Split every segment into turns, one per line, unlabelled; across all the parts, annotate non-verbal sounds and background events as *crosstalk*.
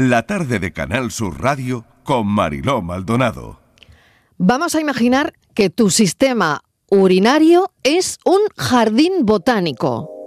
La tarde de Canal Sur Radio con Mariló Maldonado.
Vamos a imaginar que tu sistema urinario es un jardín botánico.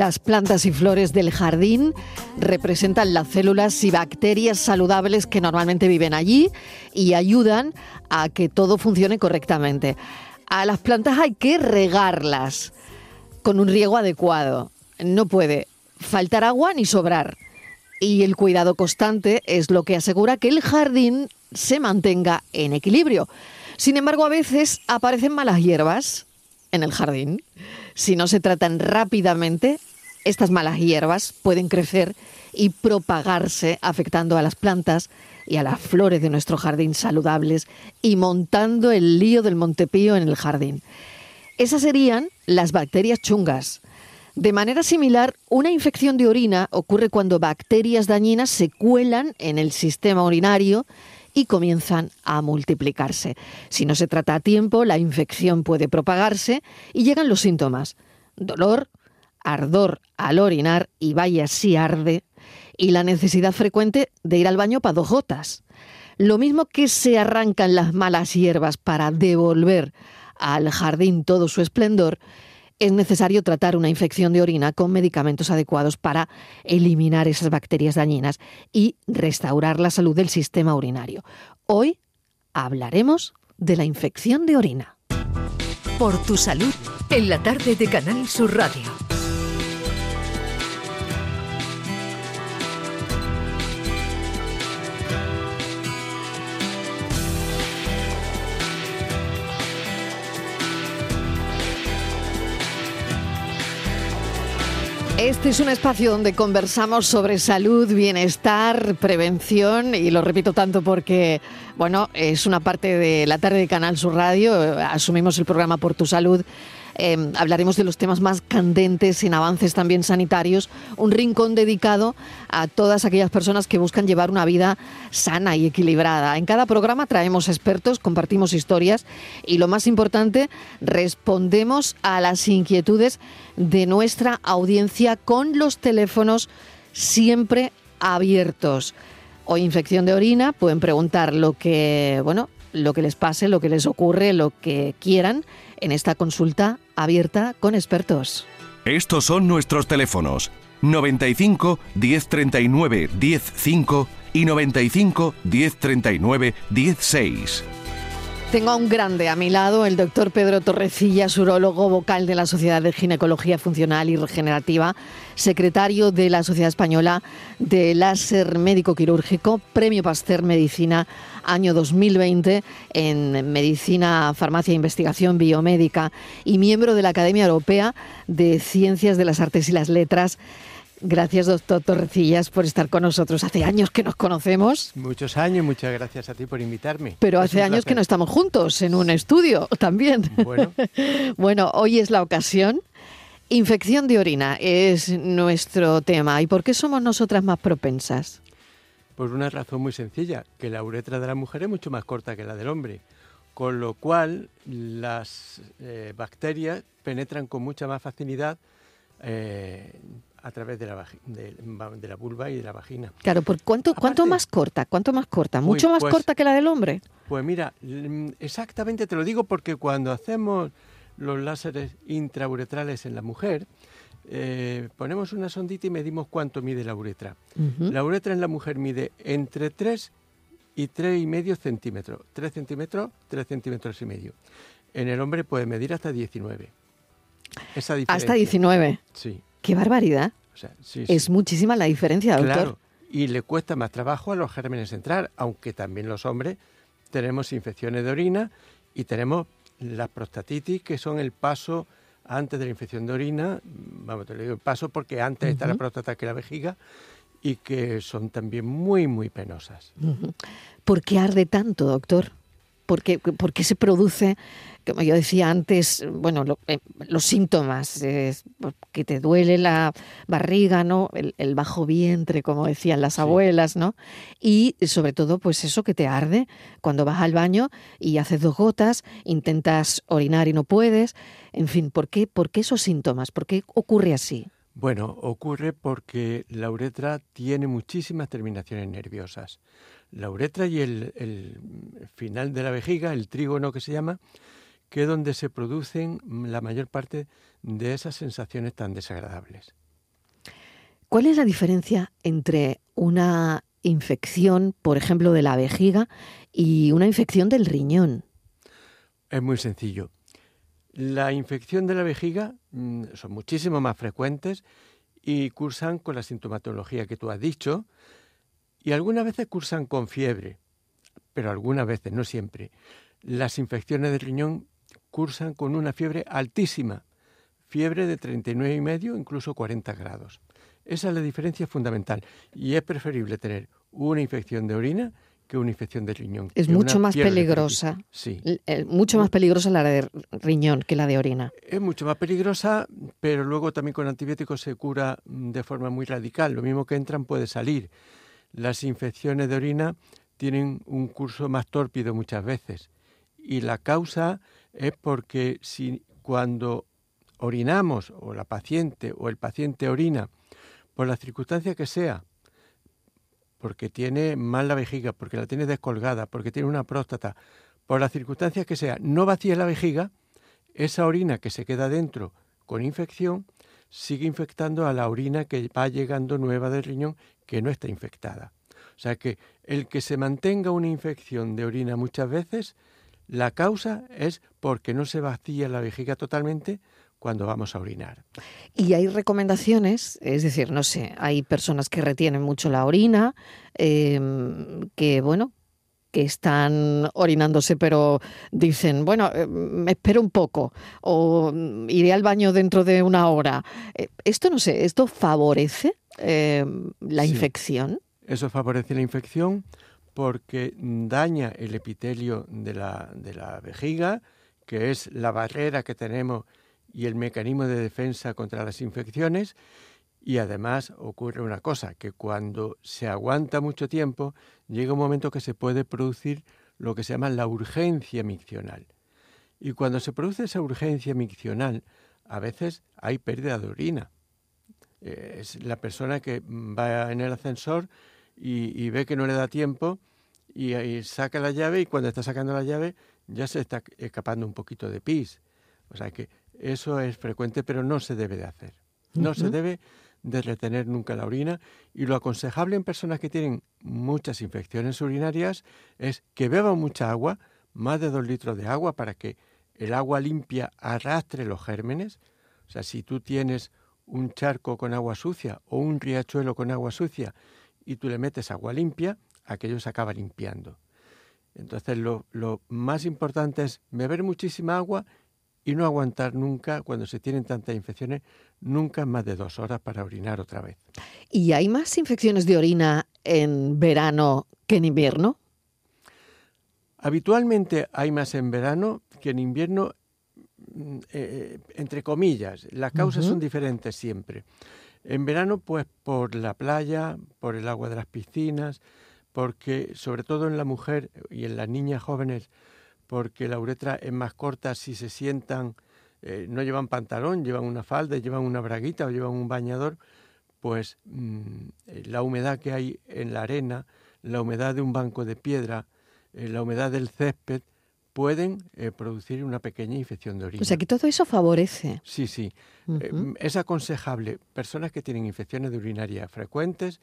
Las plantas y flores del jardín representan las células y bacterias saludables que normalmente viven allí y ayudan a que todo funcione correctamente. A las plantas hay que regarlas con un riego adecuado. No puede faltar agua ni sobrar. Y el cuidado constante es lo que asegura que el jardín se mantenga en equilibrio. Sin embargo, a veces aparecen malas hierbas en el jardín. Si no se tratan rápidamente, estas malas hierbas pueden crecer y propagarse afectando a las plantas y a las flores de nuestro jardín saludables y montando el lío del Montepío en el jardín. Esas serían las bacterias chungas. De manera similar, una infección de orina ocurre cuando bacterias dañinas se cuelan en el sistema urinario y comienzan a multiplicarse. Si no se trata a tiempo, la infección puede propagarse y llegan los síntomas. Dolor, ardor al orinar y vaya si arde, y la necesidad frecuente de ir al baño para dos gotas. Lo mismo que se arrancan las malas hierbas para devolver al jardín todo su esplendor, es necesario tratar una infección de orina con medicamentos adecuados para eliminar esas bacterias dañinas y restaurar la salud del sistema urinario. Hoy hablaremos de la infección de orina.
Por tu salud, en la tarde de Canal Sur Radio.
Este es un espacio donde conversamos sobre salud, bienestar, prevención y lo repito tanto porque, bueno, es una parte de la tarde de Canal Sur Radio, asumimos el programa Por tu Salud. Eh, hablaremos de los temas más candentes en avances también sanitarios, un rincón dedicado a todas aquellas personas que buscan llevar una vida sana y equilibrada. En cada programa traemos expertos, compartimos historias y lo más importante, respondemos a las inquietudes de nuestra audiencia con los teléfonos siempre abiertos. Hoy infección de orina, pueden preguntar lo que, bueno, lo que les pase, lo que les ocurre, lo que quieran en esta consulta abierta con expertos.
Estos son nuestros teléfonos 95 1039 105 y 95 1039 16.
Tengo a un grande a mi lado, el doctor Pedro Torrecillas, urólogo vocal de la Sociedad de Ginecología Funcional y Regenerativa, secretario de la Sociedad Española de Láser Médico Quirúrgico, Premio Pasteur Medicina año 2020 en Medicina, Farmacia e Investigación Biomédica y miembro de la Academia Europea de Ciencias de las Artes y las Letras. Gracias, doctor Torrecillas, por estar con nosotros. Hace años que nos conocemos.
Muchos años, muchas gracias a ti por invitarme.
Pero
Es
hace años que no estamos juntos en un estudio también.
Bueno. *laughs*
bueno, hoy es la ocasión. Infección de orina es nuestro tema. ¿Y por qué somos nosotras más propensas?
Por una razón muy sencilla, que la uretra de la mujer es mucho más corta que la del hombre, con lo cual las eh, bacterias penetran con mucha más facilidad eh, a través de la, de, de la vulva y de la vagina.
Claro, ¿por cuánto, cuánto más corta? ¿Cuánto más corta?
Uy,
¿Mucho más
pues-
corta que la del hombre?
Pues mira, exactamente te lo digo porque cuando hacemos los láseres intrauretrales en la mujer, eh, ponemos una sondita y medimos cuánto mide la uretra. La uretra en la mujer mide entre 3 y 3,5 centímetros. 3 centímetros, 3 centímetros y medio. En el hombre puede medir hasta 19. Esa diferencia.
Hasta 19.
Sí.
¡Qué barbaridad!
O sea, sí, sí.
Es muchísima la diferencia, doctor.
Claro. Y le cuesta más trabajo a los gérmenes entrar, aunque también los hombres tenemos infecciones de orina y tenemos la prostatitis, que son el paso antes de la infección de orina. Vamos, te lo digo el paso porque antes está la próstata que la vejiga y que son también muy, muy penosas.
¿Por qué arde tanto, doctor? ¿Por qué, por qué se produce, como yo decía antes, bueno, lo- eh, los síntomas, que te duele la barriga, ¿no? El, el bajo vientre, como decían las
Sí.
abuelas, ¿no? Y sobre todo, pues eso que te arde cuando vas al baño y haces dos gotas, intentas orinar y no puedes. En fin, ¿por qué, por qué esos síntomas? ¿Por qué ocurre así?
Bueno, ocurre porque la uretra tiene muchísimas terminaciones nerviosas. La uretra y el, el final de la vejiga, el trígono que se llama, que es donde se producen la mayor parte de esas sensaciones tan desagradables.
¿Cuál es la diferencia entre una infección, por ejemplo, de la vejiga y una infección del riñón?
Es muy sencillo. La infección de la vejiga mm, son muchísimo más frecuentes y cursan con la sintomatología que tú has dicho y algunas veces cursan con fiebre, pero algunas veces, no siempre. Las infecciones del riñón cursan con una fiebre altísima, fiebre de 39 y medio, incluso 40 grados. Esa es la diferencia fundamental y es preferible tener una infección de orina que una infección de riñón.
Es mucho más
de
peligrosa.
Sí.
Eh, mucho más peligrosa la de riñón que la de orina.
Es mucho más peligrosa, pero luego también con antibióticos se cura mm, de forma muy radical. Lo mismo que entran puede salir. Las infecciones de orina tienen un curso más tórpido muchas veces. Y la causa es porque si cuando orinamos, o la paciente o el paciente orina, por la circunstancia que sea, porque tiene mal la vejiga, porque la tiene descolgada, porque tiene una próstata, por las circunstancias que sea, no vacía la vejiga, esa orina que se queda dentro con infección sigue infectando a la orina que va llegando nueva del riñón que no está infectada. O sea que el que se mantenga una infección de orina muchas veces, la causa es porque no se vacía la vejiga totalmente cuando vamos a orinar.
Y hay recomendaciones, es decir, no sé, hay personas que retienen mucho la orina, eh, que bueno, que están orinándose, pero dicen, bueno, eh, me espero un poco, o mm, iré al baño dentro de una hora. Eh, esto no sé, ¿esto favorece eh, la
Sí.
infección?
Eso favorece la infección porque daña el epitelio de la, de la vejiga, que es la barrera que tenemos y el mecanismo de defensa contra las infecciones. Y además ocurre una cosa, que cuando se aguanta mucho tiempo, llega un momento que se puede producir lo que se llama la urgencia miccional. Y cuando se produce esa urgencia miccional, a veces hay pérdida de orina. Eh, es la persona que va en el ascensor y, y ve que no le da tiempo y, y saca la llave y cuando está sacando la llave ya se está escapando un poquito de pis. O sea que eso es frecuente, pero no se debe de hacer. No se debe de retener nunca la orina y lo aconsejable en personas que tienen muchas infecciones urinarias es que beban mucha agua, más de dos litros de agua para que el agua limpia arrastre los gérmenes. O sea, si tú tienes un charco con agua sucia o un riachuelo con agua sucia y tú le metes agua limpia, aquello se acaba limpiando. Entonces lo, lo más importante es beber muchísima agua y no aguantar nunca, cuando se tienen tantas infecciones, nunca más de dos horas para orinar otra vez.
¿Y hay más infecciones de orina en verano que en invierno?
Habitualmente hay más en verano que en invierno, mm, eh, entre comillas. Las causas
Ujú.
son diferentes siempre. En verano, pues por la playa, por el agua de las piscinas, porque sobre todo en la mujer y en las niñas jóvenes, porque la uretra es más corta si se sientan, eh, no llevan pantalón, llevan una falda, llevan una braguita o llevan un bañador, pues mm, la humedad que hay en la arena, la humedad de un banco de piedra, eh, la humedad del césped, pueden eh, producir una pequeña infección de orina.
O sea que todo eso favorece.
Sí, sí. Eh, es aconsejable personas que tienen infecciones de urinaria frecuentes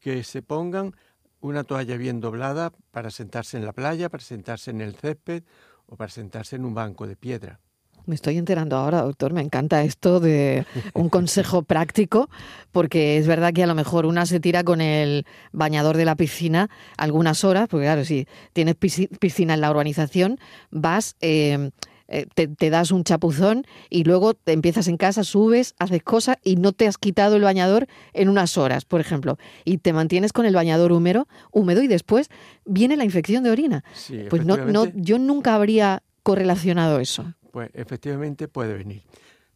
que se pongan una toalla bien doblada para sentarse en la playa, para sentarse en el césped o para sentarse en un banco de piedra.
Me estoy enterando ahora, doctor. Me encanta esto de un consejo práctico, porque es verdad que a lo mejor una se tira con el bañador de la piscina algunas horas, porque claro, si tienes pisci- piscina en la urbanización, vas eh, eh, te, te das un chapuzón y luego te empiezas en casa, subes, haces cosas y no te has quitado el bañador en unas horas, por ejemplo, y te mantienes con el bañador húmedo, húmedo y después viene la infección de orina.
Sí,
Pues no, no, yo nunca habría correlacionado eso.
Pues efectivamente puede venir.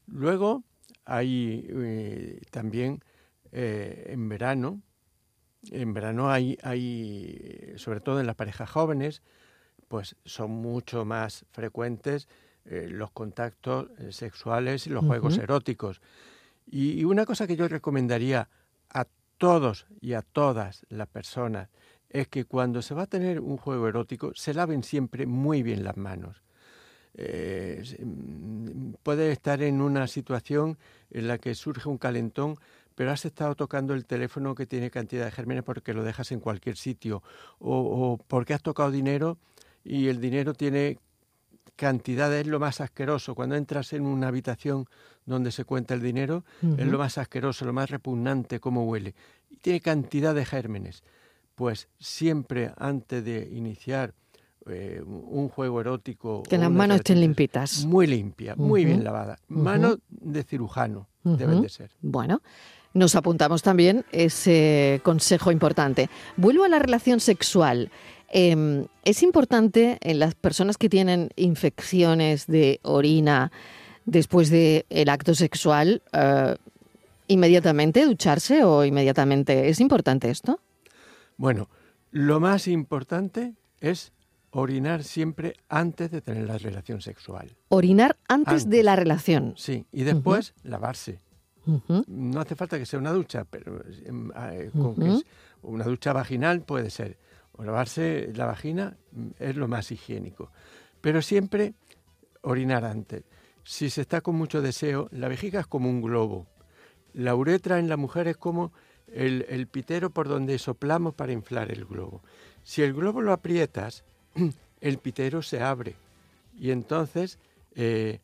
Luego hay eh, también eh, en verano, en verano hay, hay, sobre todo en las parejas jóvenes, pues son mucho más frecuentes eh, los contactos sexuales y los juegos eróticos. Y, y una cosa que yo recomendaría a todos y a todas las personas es que cuando se va a tener un juego erótico se laven siempre muy bien las manos eh, mm, puede estar en una situación en la que surge un calentón, pero has estado tocando el teléfono que tiene cantidad de gérmenes porque lo dejas en cualquier sitio, o, o porque has tocado dinero y el dinero tiene cantidad, es lo más asqueroso. Cuando entras en una habitación donde se cuenta el dinero, es lo más asqueroso, lo más repugnante, cómo huele. Y tiene cantidad de gérmenes. Pues siempre antes de iniciar eh, un juego erótico.
Que las manos estén limpitas.
Muy limpia, muy bien lavada.
Ujú.
Manos de cirujano deben
Ujú.
de ser.
Bueno, nos apuntamos también ese consejo importante. Vuelvo a la relación sexual. Eh, es importante en las personas que tienen infecciones de orina después del acto sexual, eh, inmediatamente ducharse o inmediatamente. ¿Es importante esto?
Bueno, lo más importante es orinar siempre antes de tener la relación sexual.
Orinar antes, de la relación.
Sí, y después lavarse. No hace falta que sea una ducha, pero em, eh, con
Ujú.
es- una ducha vaginal puede ser. O lavarse la vagina mm, es lo más higiénico. Pero siempre orinar antes. Si se está con mucho deseo, la vejiga es como un globo. La uretra en la mujer es como el, el pitero por donde soplamos para inflar el globo. Si el globo lo aprietas, *clears throat* el pitero se abre. Y entonces, eh,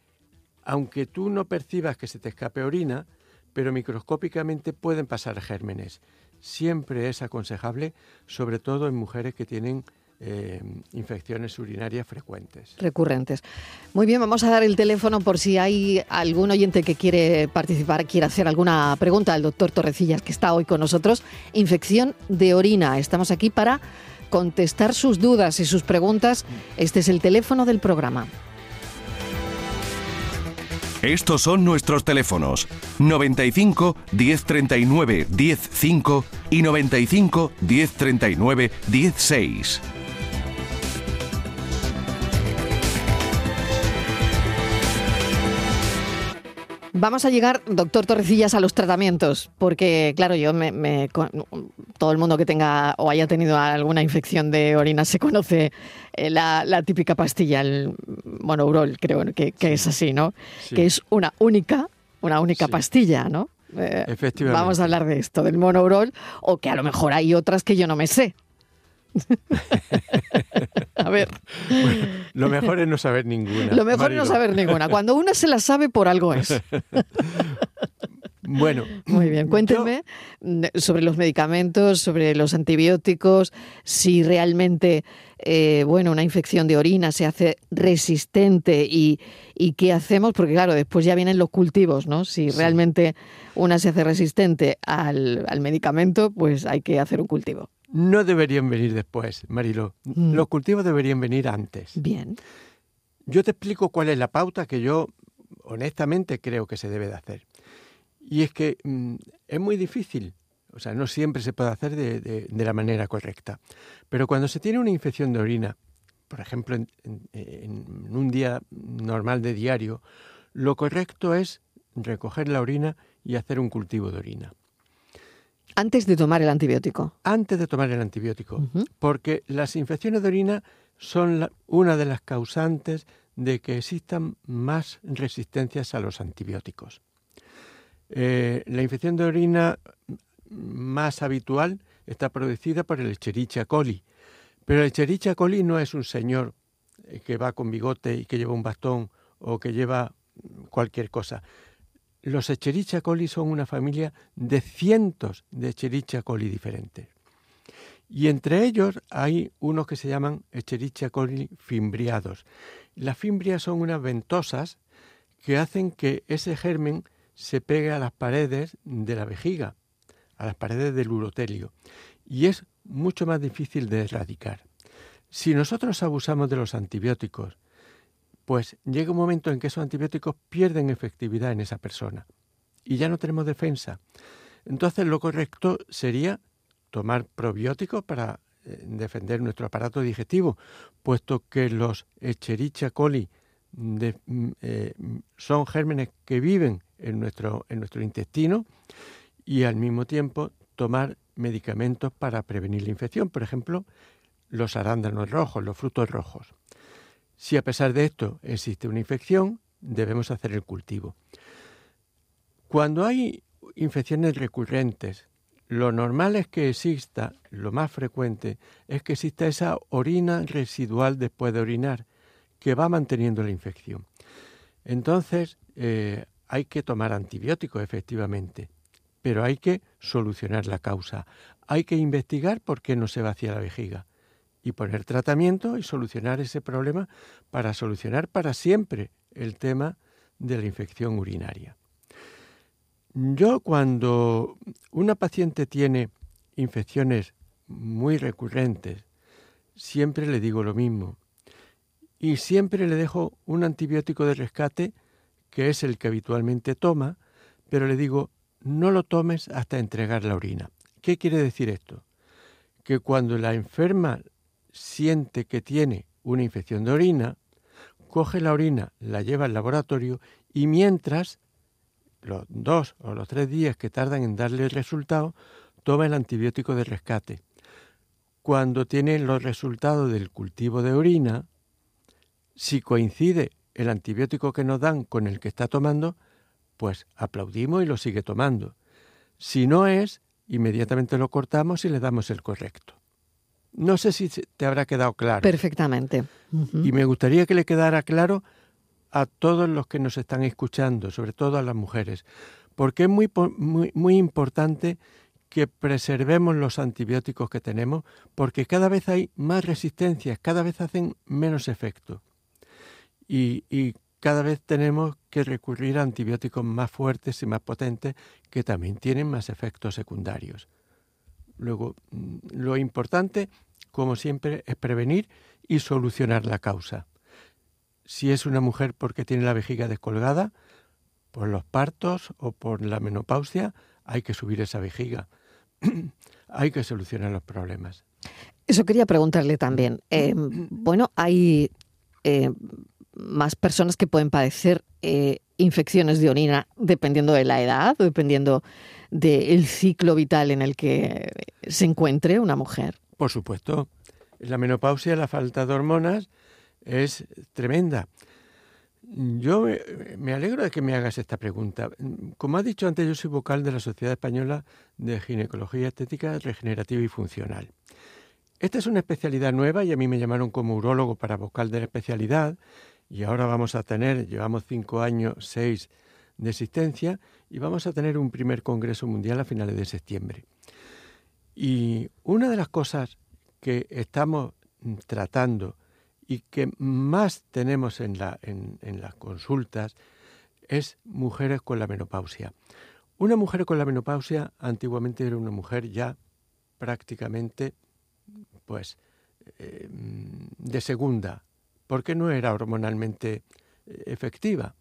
aunque tú no percibas que se te escape orina, pero microscópicamente pueden pasar gérmenes. Siempre es aconsejable, sobre todo en mujeres que tienen eh, infecciones urinarias frecuentes.
recurrentes. Muy bien, vamos a dar el teléfono por si hay algún oyente que quiere participar, quiere hacer alguna pregunta al doctor Torrecillas, que está hoy con nosotros. Infección de orina. Estamos aquí para contestar sus dudas y sus preguntas. Este es el teléfono del programa.
Estos son nuestros teléfonos 95 1039 105 y 95 1039 16.
Vamos a llegar, doctor Torrecillas, a los tratamientos, porque claro, yo me, todo el mundo que tenga o haya tenido alguna infección de orina se conoce eh, la, la típica pastilla, el monourol, creo que, que es así, ¿no?
Sí.
Que es una única, una única
Sí.
pastilla, ¿no? Eh,
Efectivamente.
Vamos a hablar de esto, del monourol, o que a lo mejor hay otras que yo no me sé. *laughs* a ver,
Lo mejor es no saber ninguna.
lo mejor es no saber ninguna. Cuando una se la sabe, por algo es. *laughs*
Bueno,
Muy bien, cuénteme mm, sobre los medicamentos, sobre los antibióticos, si realmente, eh, bueno, una infección de orina se hace resistente y, y qué hacemos, porque claro, después ya vienen los cultivos, ¿no? Si
Sí.
realmente una se hace resistente al, al medicamento, pues hay que hacer un cultivo.
No deberían venir después, Marilo.
Mm.
Los cultivos deberían venir antes.
Bien,
Yo te explico cuál es la pauta que yo honestamente creo que se debe de hacer. Y es que mm, es muy difícil, o sea, no siempre se puede hacer de, de- de la manera correcta. Pero cuando se tiene una infección de orina, por ejemplo, en, en- en un día normal de diario, lo correcto es recoger la orina y hacer un cultivo de orina
antes de tomar el antibiótico.
antes de tomar el antibiótico, porque las infecciones de orina son la- una de las causantes de que existan más resistencias a los antibióticos. Eh, la infección de orina más habitual está producida por el Escherichia coli, pero el Escherichia coli no es un señor eh, que va con bigote y que lleva un bastón o que lleva cualquier cosa. Los Escherichia coli son una familia de cientos de Escherichia coli diferentes. Y entre ellos hay unos que se llaman Escherichia coli fimbriados. Las fimbrias son unas ventosas que hacen que ese germen se pegue a las paredes de la vejiga, a las paredes del urotelio, y es mucho más difícil de erradicar. Si nosotros abusamos de los antibióticos, pues llega un momento en que esos antibióticos pierden efectividad en esa persona y ya no tenemos defensa. Entonces lo correcto sería tomar probióticos para eh, defender nuestro aparato digestivo, puesto que los Escherichia coli mm, eh, son gérmenes que viven en nuestro intestino y al mismo tiempo tomar medicamentos para prevenir la infección, por ejemplo, los arándanos rojos, los frutos rojos. Si a pesar de esto existe una infección, debemos hacer el cultivo. Cuando hay infecciones recurrentes, lo normal es que exista, lo más frecuente, es que exista esa orina residual después de orinar, que va manteniendo la infección. Entonces, eh, hay que tomar antibióticos, efectivamente, pero hay que solucionar la causa. Hay que investigar por qué no se vacía la vejiga y poner tratamiento y solucionar ese problema para solucionar para siempre el tema de la infección urinaria. Yo cuando una paciente tiene infecciones muy recurrentes, siempre le digo lo mismo y siempre le dejo un antibiótico de rescate que es el que habitualmente toma, pero le digo no lo tomes hasta entregar la orina. ¿Qué quiere decir esto? Que cuando la enferma siente que tiene una infección de orina, coge la orina, la lleva al laboratorio y mientras los dos o los tres días que tardan en darle el resultado, toma el antibiótico de rescate. Cuando tiene los resultados del cultivo de orina, si coincide el antibiótico que nos dan con el que está tomando, pues aplaudimos y lo sigue tomando. Si no es, inmediatamente lo cortamos y le damos el correcto. No sé si te habrá quedado claro.
Perfectamente.
Y me gustaría que le quedara claro a todos los que nos están escuchando, sobre todo a las mujeres, porque es muy, muy, muy importante que preservemos los antibióticos que tenemos, porque cada vez hay más resistencias, cada vez hacen menos efecto. Y, y cada vez tenemos que recurrir a antibióticos más fuertes y más potentes que también tienen más efectos secundarios. Luego, mm, lo importante, como siempre, es prevenir y solucionar la causa si es una mujer porque tiene la vejiga descolgada, por los partos o por la menopausia, hay que subir esa vejiga. *clears throat* hay que solucionar los problemas.
Eso quería preguntarle también. Eh, bueno, hay eh, más personas que pueden padecer eh, infecciones de orina dependiendo de la edad, dependiendo del ciclo vital en el que se encuentre una mujer.
Por supuesto. La menopausia, la falta de hormonas, es tremenda. Yo me alegro de que me hagas esta pregunta. Como has dicho antes, yo soy vocal de la Sociedad Española de Ginecología Estética Regenerativa y Funcional. Esta es una especialidad nueva y a mí me llamaron como urólogo para vocal de la especialidad y ahora vamos a tener, llevamos cinco años, seis de existencia y vamos a tener un primer Congreso Mundial a finales de septiembre. Y una de las cosas que estamos tratando y que más tenemos en, la, en, las consultas es mujeres con la menopausia. Una mujer con la menopausia antiguamente era una mujer ya prácticamente pues eh, de segunda, porque no era hormonalmente eh, efectiva.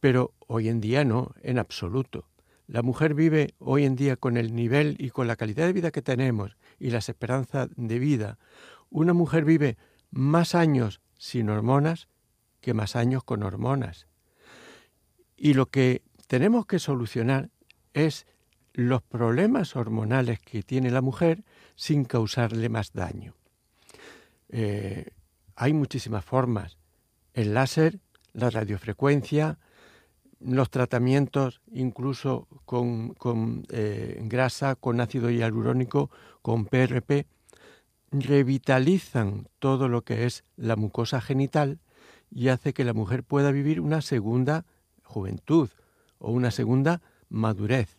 Pero hoy en día no, en absoluto. La mujer vive hoy en día con el nivel y con la calidad de vida que tenemos y las esperanzas de vida. Una mujer vive más años sin hormonas que más años con hormonas. Y lo que tenemos que solucionar es los problemas hormonales que tiene la mujer sin causarle más daño. Eh, hay muchísimas formas. El láser, la radiofrecuencia, los tratamientos incluso con, eh, grasa, con ácido hialurónico, con PRP, revitalizan todo lo que es la mucosa genital y hace que la mujer pueda vivir una segunda juventud o una segunda madurez.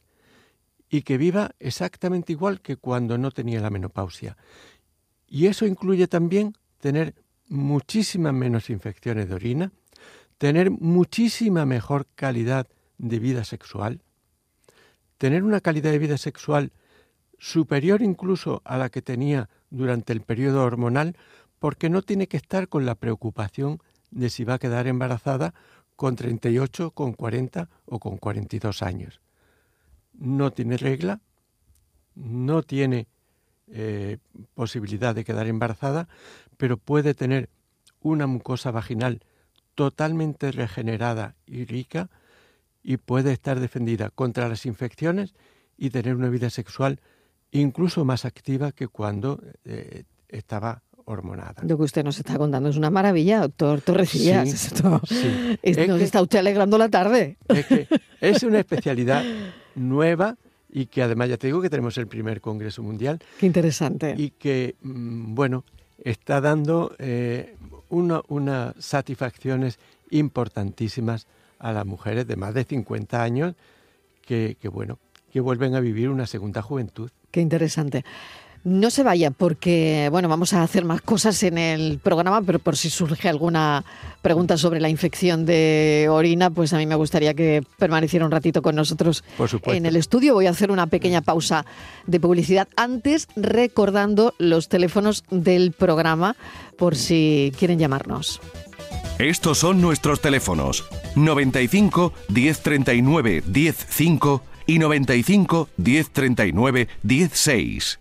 y que viva exactamente igual que cuando no tenía la menopausia. Y eso incluye también tener muchísimas menos infecciones de orina, tener muchísima mejor calidad de vida sexual, tener una calidad de vida sexual superior incluso a la que tenía durante el periodo hormonal, porque no tiene que estar con la preocupación de si va a quedar embarazada con 38, con 40 o con 42 años. No tiene regla, no tiene eh, posibilidad de quedar embarazada, pero puede tener una mucosa vaginal totalmente regenerada y rica y puede estar defendida contra las infecciones y tener una vida sexual incluso más activa que cuando eh, estaba hormonada.
Lo que usted nos está contando es una maravilla, doctor Torrecillas. *laughs* nos está usted alegrando la tarde.
Es, que es una especialidad *laughs* nueva y que además ya te digo que tenemos el primer Congreso Mundial.
Qué interesante.
Y que, mm, bueno, está dando eh, unas satisfacciones importantísimas a las mujeres de más de 50 años que, que, bueno, que vuelven a vivir una segunda juventud.
Qué interesante. No se vaya porque, bueno, vamos a hacer más cosas en el programa, pero por si surge alguna pregunta sobre la infección de orina, pues a mí me gustaría que permaneciera un ratito con nosotros en el estudio. Voy a hacer una pequeña pausa de publicidad antes, recordando los teléfonos del programa por si quieren llamarnos.
Estos son nuestros teléfonos 95 1039 105 y 95 1039 16.